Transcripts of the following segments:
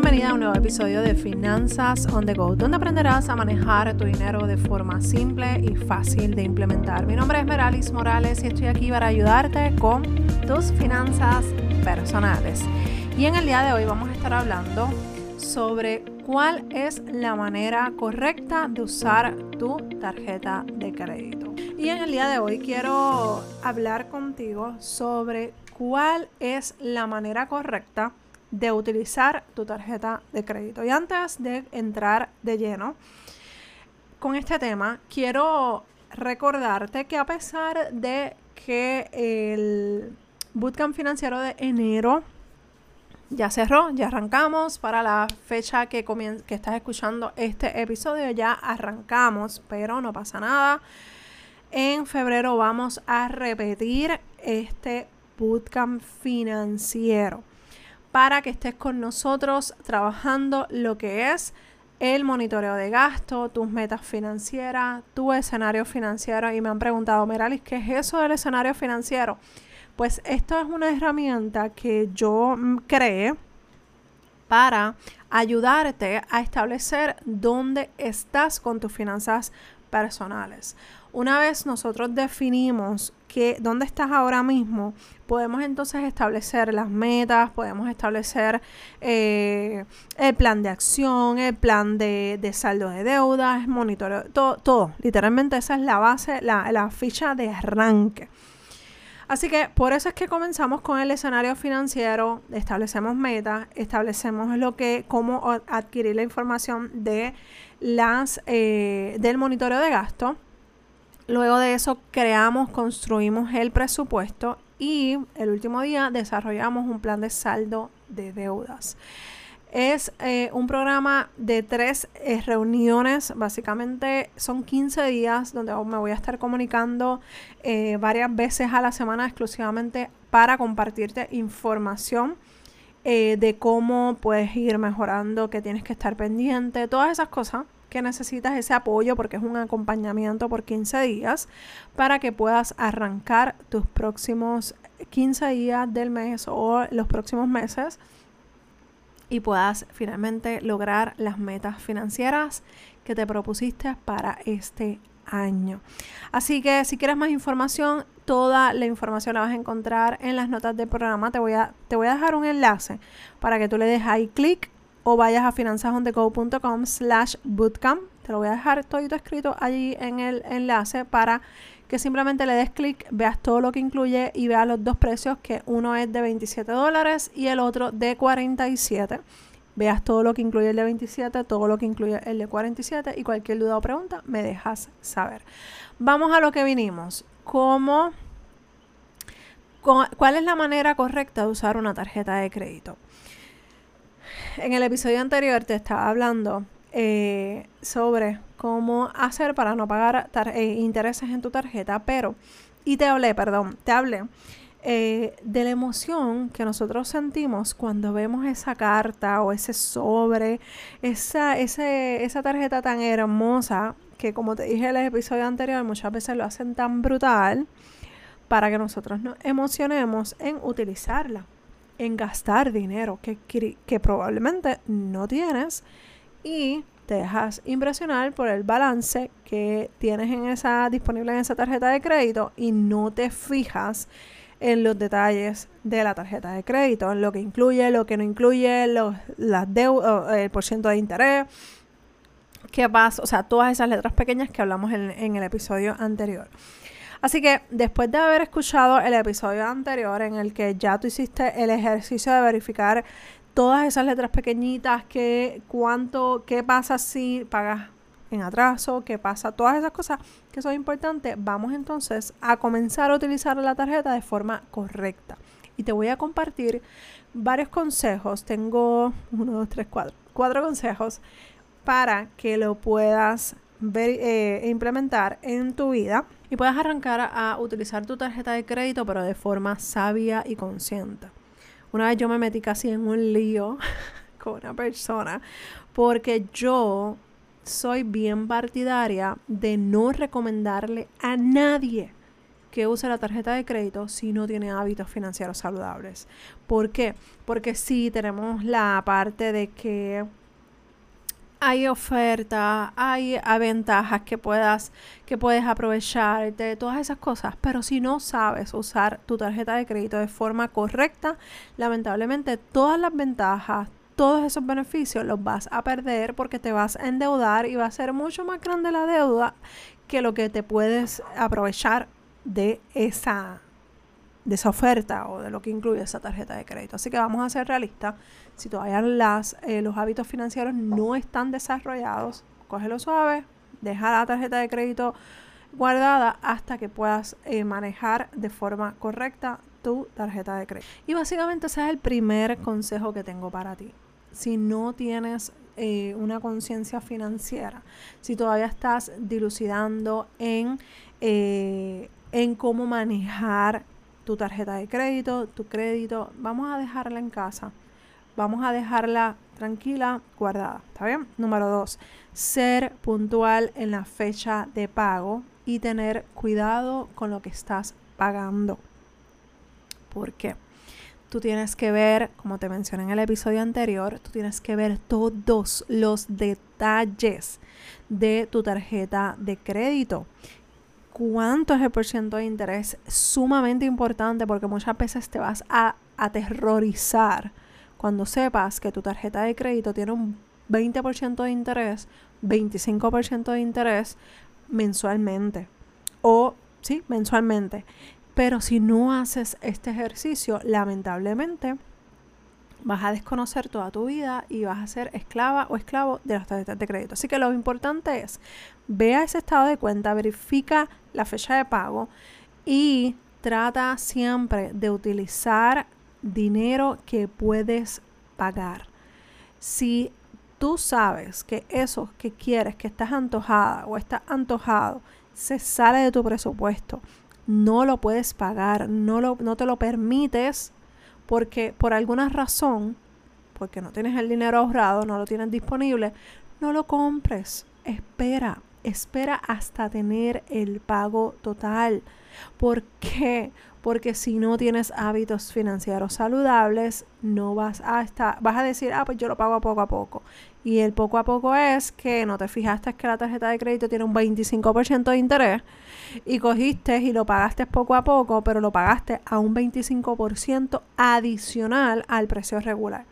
Bienvenida a un nuevo episodio de Finanzas on the Go, donde aprenderás a manejar tu dinero de forma simple y fácil de implementar. Mi nombre es Meralis Morales y estoy aquí para ayudarte con tus finanzas personales. Y en el día de hoy vamos a estar hablando sobre cuál es la manera correcta de usar tu tarjeta de crédito. Y en el día de hoy quiero hablar contigo sobre cuál es la manera correcta de utilizar tu tarjeta de crédito. Y antes de entrar de lleno con este tema, quiero recordarte que a pesar de que el bootcamp financiero de enero ya cerró, ya arrancamos para la fecha que, que estás escuchando este episodio, ya arrancamos, pero no pasa nada. En febrero vamos a repetir este bootcamp financiero para que estés con nosotros trabajando lo que es el monitoreo de gasto, tus metas financieras, tu escenario financiero. Y me han preguntado, Meralis, ¿qué es eso del escenario financiero? Pues esto es una herramienta que yo mm, creé para ayudarte a establecer dónde estás con tus finanzas personales. Una vez nosotros definimos que dónde estás ahora mismo, podemos entonces establecer las metas, podemos establecer eh, el plan de acción, el plan de, saldo de deudas, monitoreo, todo, todo. Literalmente esa es la base, la, la ficha de arranque. Así que por eso es que comenzamos con el escenario financiero, establecemos metas, establecemos lo que, cómo adquirir la información de las eh, del monitoreo de gasto Luego de eso creamos, construimos el presupuesto y el último día desarrollamos un plan de saldo de deudas. Es eh, un programa de tres eh, reuniones, básicamente son 15 días donde me voy a estar comunicando eh, varias veces a la semana exclusivamente para compartirte información de cómo puedes ir mejorando, que tienes que estar pendiente, todas esas cosas que necesitas ese apoyo porque es un acompañamiento por 15 días para que puedas arrancar tus próximos 15 días del mes o los próximos meses y puedas finalmente lograr las metas financieras que te propusiste para este año. Así que si quieres más información, toda la información la vas a encontrar en las notas del programa. Te voy a, te voy a dejar un enlace para que tú le des ahí clic o vayas a finanzasondego.com slash bootcamp. Te lo voy a dejar todo escrito allí en el enlace para que simplemente le des clic, veas todo lo que incluye y veas los dos precios, que uno es de 27 dólares y el otro de 47. Veas todo lo que incluye el de 27, todo lo que incluye el de 47 y cualquier duda o pregunta me dejas saber. Vamos a lo que vinimos. ¿Cómo, ¿Cuál es la manera correcta de usar una tarjeta de crédito? en el episodio anterior te estaba hablando eh, sobre cómo hacer para no pagar eh, intereses en tu tarjeta, pero, y te hablé, perdón, te hablé eh, de la emoción que nosotros sentimos cuando vemos esa carta o ese sobre, esa, esa tarjeta tan hermosa que como te dije en el episodio anterior, muchas veces lo hacen tan brutal para que nosotros nos emocionemos en utilizarla en gastar dinero que, que probablemente no tienes y te dejas impresionar por el balance que tienes en esa disponible en esa tarjeta de crédito y no te fijas en los detalles de la tarjeta de crédito, en lo que incluye, lo que no incluye, los, las deudas, el porcentaje de interés, qué pasa, o sea, todas esas letras pequeñas que hablamos en, en el episodio anterior. Así que después de haber escuchado el episodio anterior en el que ya tú hiciste el ejercicio de verificar todas esas letras pequeñitas, que cuánto, qué pasa si pagas en atraso, qué pasa, todas esas cosas que son importantes, vamos entonces a comenzar a utilizar la tarjeta de forma correcta. Y te voy a compartir varios consejos. Tengo uno, dos, tres, cuatro. Cuatro consejos para que lo puedas ver, eh, implementar en tu vida y puedas arrancar a utilizar tu tarjeta de crédito, pero de forma sabia y consciente. Una vez yo me metí casi en un lío con una persona porque yo soy bien partidaria de no recomendarle a nadie que use la tarjeta de crédito si no tiene hábitos financieros saludables. ¿Por qué? Porque sí tenemos la parte de que hay ofertas, hay ventajas que puedas que puedes aprovechar de todas esas cosas, pero si no sabes usar tu tarjeta de crédito de forma correcta, lamentablemente todas las ventajas, todos esos beneficios los vas a perder porque te vas a endeudar y va a ser mucho más grande la deuda que lo que te puedes aprovechar de esa de esa oferta o de lo que incluye esa tarjeta de crédito. Así que vamos a ser realistas. Si todavía las, eh, los hábitos financieros no están desarrollados, cógelo suave, deja la tarjeta de crédito guardada hasta que puedas eh, manejar de forma correcta tu tarjeta de crédito. Y básicamente ese es el primer consejo que tengo para ti. Si no tienes eh, una conciencia financiera, si todavía estás dilucidando en, en cómo manejar tu tarjeta de crédito, tu crédito, vamos a dejarla en casa. Vamos a dejarla tranquila, guardada. ¿Está bien? Número dos, ser puntual en la fecha de pago y tener cuidado con lo que estás pagando. ¿Por qué? Tú tienes que ver, como te mencioné en el episodio anterior, tú tienes que ver todos los detalles de tu tarjeta de crédito cuánto es el porcentaje de interés sumamente importante porque muchas veces te vas a aterrorizar cuando sepas que tu tarjeta de crédito tiene un 20% de interés, 25% de interés mensualmente. O, sí, mensualmente. Pero si no haces este ejercicio, lamentablemente vas a desconocer toda tu vida y vas a ser esclava o esclavo de las tarjetas de crédito. Así que lo importante es, vea ese estado de cuenta, verifica la fecha de pago y trata siempre de utilizar dinero que puedes pagar. Si tú sabes que eso que quieres, que estás antojada o estás antojado, se sale de tu presupuesto, no lo puedes pagar, no, lo, no te lo permites porque por alguna razón, porque no tienes el dinero ahorrado, no lo tienes disponible, no lo compres. Espera, espera hasta tener el pago total. ¿Por qué? Porque si no tienes hábitos financieros saludables, no vas a estar, vas a decir, ah, pues yo lo pago poco a poco. Y el poco a poco es que no te fijaste que la tarjeta de crédito tiene un 25% de interés y cogiste y lo pagaste poco a poco, pero lo pagaste a un 25% adicional al precio regular.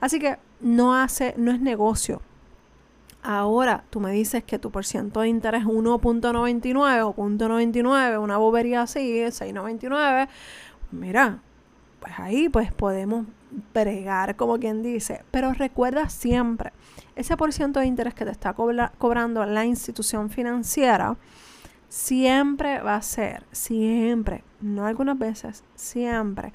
Así que no hace, no es negocio. Ahora tú me dices que tu porcentaje de interés es 1.99 o 0.99, una bobería así, 6.99. Mira, pues ahí pues podemos bregar, como quien dice. Pero recuerda siempre, ese porcentaje de interés que te está cobrando la institución financiera, siempre va a ser, siempre, no algunas veces, siempre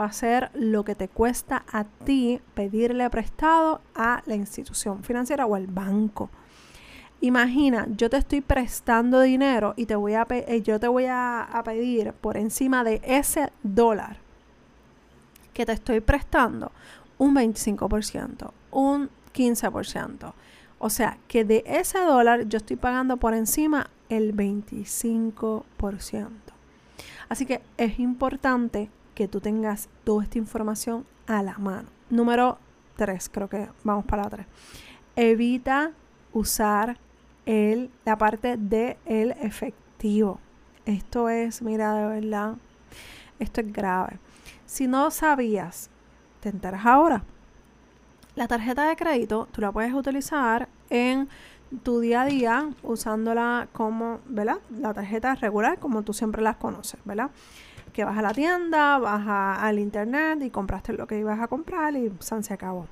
va a ser lo que te cuesta a ti pedirle prestado a la institución financiera o al banco. Imagina, yo te estoy prestando dinero y te voy a eh, yo te voy a, pedir por encima de ese dólar que te estoy prestando un 25%, un 15%. O sea, que de ese dólar yo estoy pagando por encima el 25%. Así que es importante que tú tengas toda esta información a la mano. Número 3, creo que vamos para la 3. Evita usar el, la parte del el efectivo. Esto es, mira, de verdad, esto es grave. Si no sabías, te enteras ahora. La tarjeta de crédito tú la puedes utilizar en tu día a día usándola como, ¿verdad? La tarjeta regular como tú siempre las conoces, ¿verdad? Que vas a la tienda, vas al internet y compraste lo que ibas a comprar y se acabó.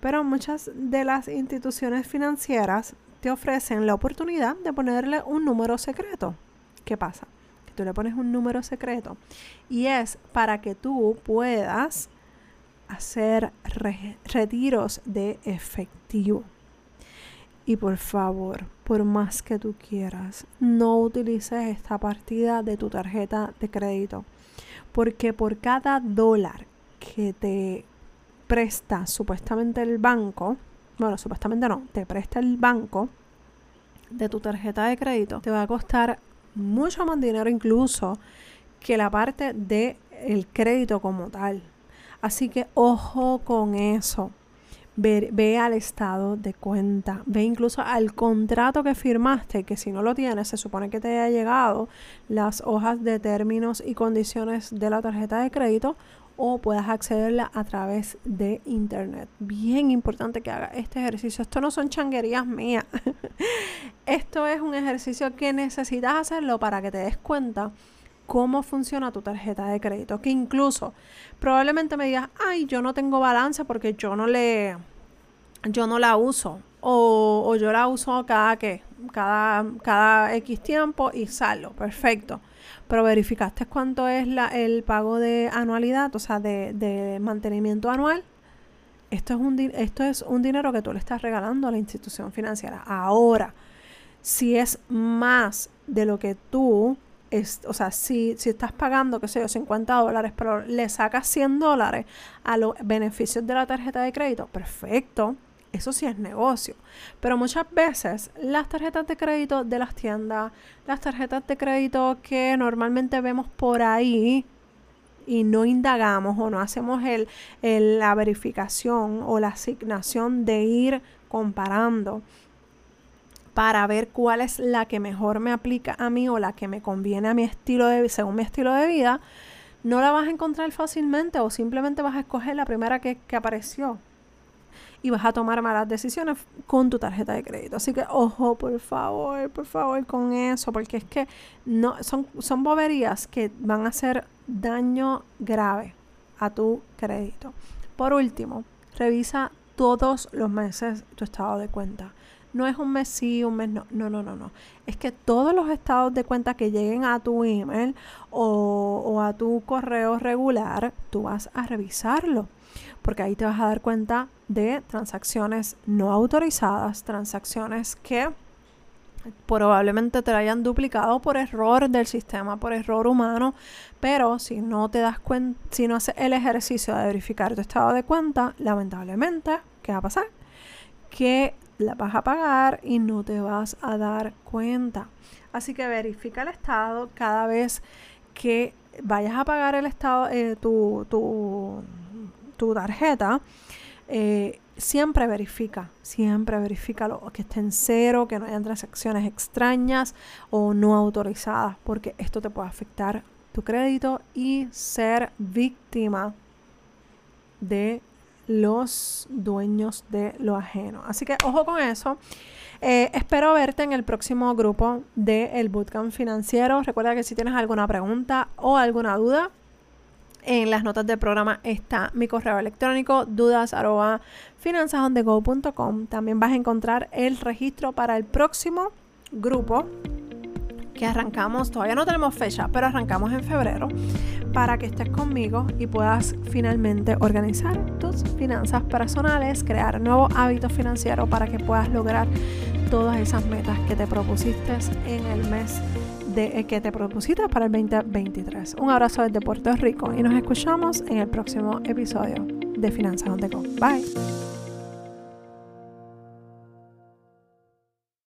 Pero muchas de las instituciones financieras te ofrecen la oportunidad de ponerle un número secreto. ¿Qué pasa? Que tú le pones un número secreto y es para que tú puedas hacer retiros de efectivo. Y por favor, por más que tú quieras, no utilices esta partida de tu tarjeta de crédito. Porque por cada dólar que te presta supuestamente el banco, bueno, supuestamente no, te presta el banco de tu tarjeta de crédito, te va a costar mucho más dinero incluso que la parte del el crédito como tal. Así que ojo con eso. Ve, al estado de cuenta, ve incluso al contrato que firmaste, que si no lo tienes, se supone que te haya llegado las hojas de términos y condiciones de la tarjeta de crédito o puedas accederla a través de internet. Bien importante que haga este ejercicio. Esto no son changuerías mías. Esto es un ejercicio que necesitas hacerlo para que te des cuenta cómo funciona tu tarjeta de crédito. Que incluso probablemente me digas, ay, yo no tengo balance porque yo no le, yo no la uso. O, yo la uso cada que, cada, cada X tiempo y salgo. Perfecto pero verificaste cuánto es la, el pago de anualidad, o sea, de, mantenimiento anual. Esto es, un, esto es un dinero que tú le estás regalando a la institución financiera. Ahora, si es más de lo que tú, o sea, si, si estás pagando, qué sé yo, 50 dólares, pero le sacas 100 dólares a los beneficios de la tarjeta de crédito, perfecto eso sí es negocio. Pero muchas veces las tarjetas de crédito de las tiendas, las tarjetas de crédito que normalmente vemos por ahí y no indagamos o no hacemos el, la verificación o la asignación de ir comparando para ver cuál es la que mejor me aplica a mí o la que me conviene a mi estilo de según mi estilo de vida, no la vas a encontrar fácilmente o simplemente vas a escoger la primera que, que apareció y vas a tomar malas decisiones con tu tarjeta de crédito. Así que ojo, por favor, por favor con eso, porque es que no son, son boberías que van a hacer daño grave a tu crédito. Por último, revisa todos los meses tu estado de cuenta. No es un mes sí, un mes no. No, no, no, no. Es que todos los estados de cuenta que lleguen a tu email o, o a tu correo regular, tú vas a revisarlo porque ahí te vas a dar cuenta de transacciones no autorizadas, transacciones que probablemente te la hayan duplicado por error del sistema, por error humano, pero si no te das cuenta, si no haces el ejercicio de verificar tu estado de cuenta, lamentablemente, ¿qué va a pasar? Que la vas a pagar y no te vas a dar cuenta. Así que verifica el estado cada vez que vayas a pagar el estado, eh, tu, tu tarjeta, eh, siempre verifica, siempre verifica lo, que esté en cero, que no hayan transacciones extrañas o no autorizadas, porque esto te puede afectar tu crédito y ser víctima de los dueños de lo ajeno. Así que ojo con eso. Eh, espero verte en el próximo grupo del el Bootcamp Financiero. Recuerda que si tienes alguna pregunta o alguna duda, en las notas del programa está mi correo electrónico dudas También vas a encontrar el registro para el próximo grupo que arrancamos, todavía no tenemos fecha, pero arrancamos en febrero para que estés conmigo y puedas finalmente organizar tus finanzas personales, crear nuevos hábitos financieros para que puedas lograr todas esas metas que te propusiste en el mes de, eh, que te propusiste para el 2023. Un abrazo desde Puerto Rico y nos escuchamos en el próximo episodio de Finanzas on the Go. Bye.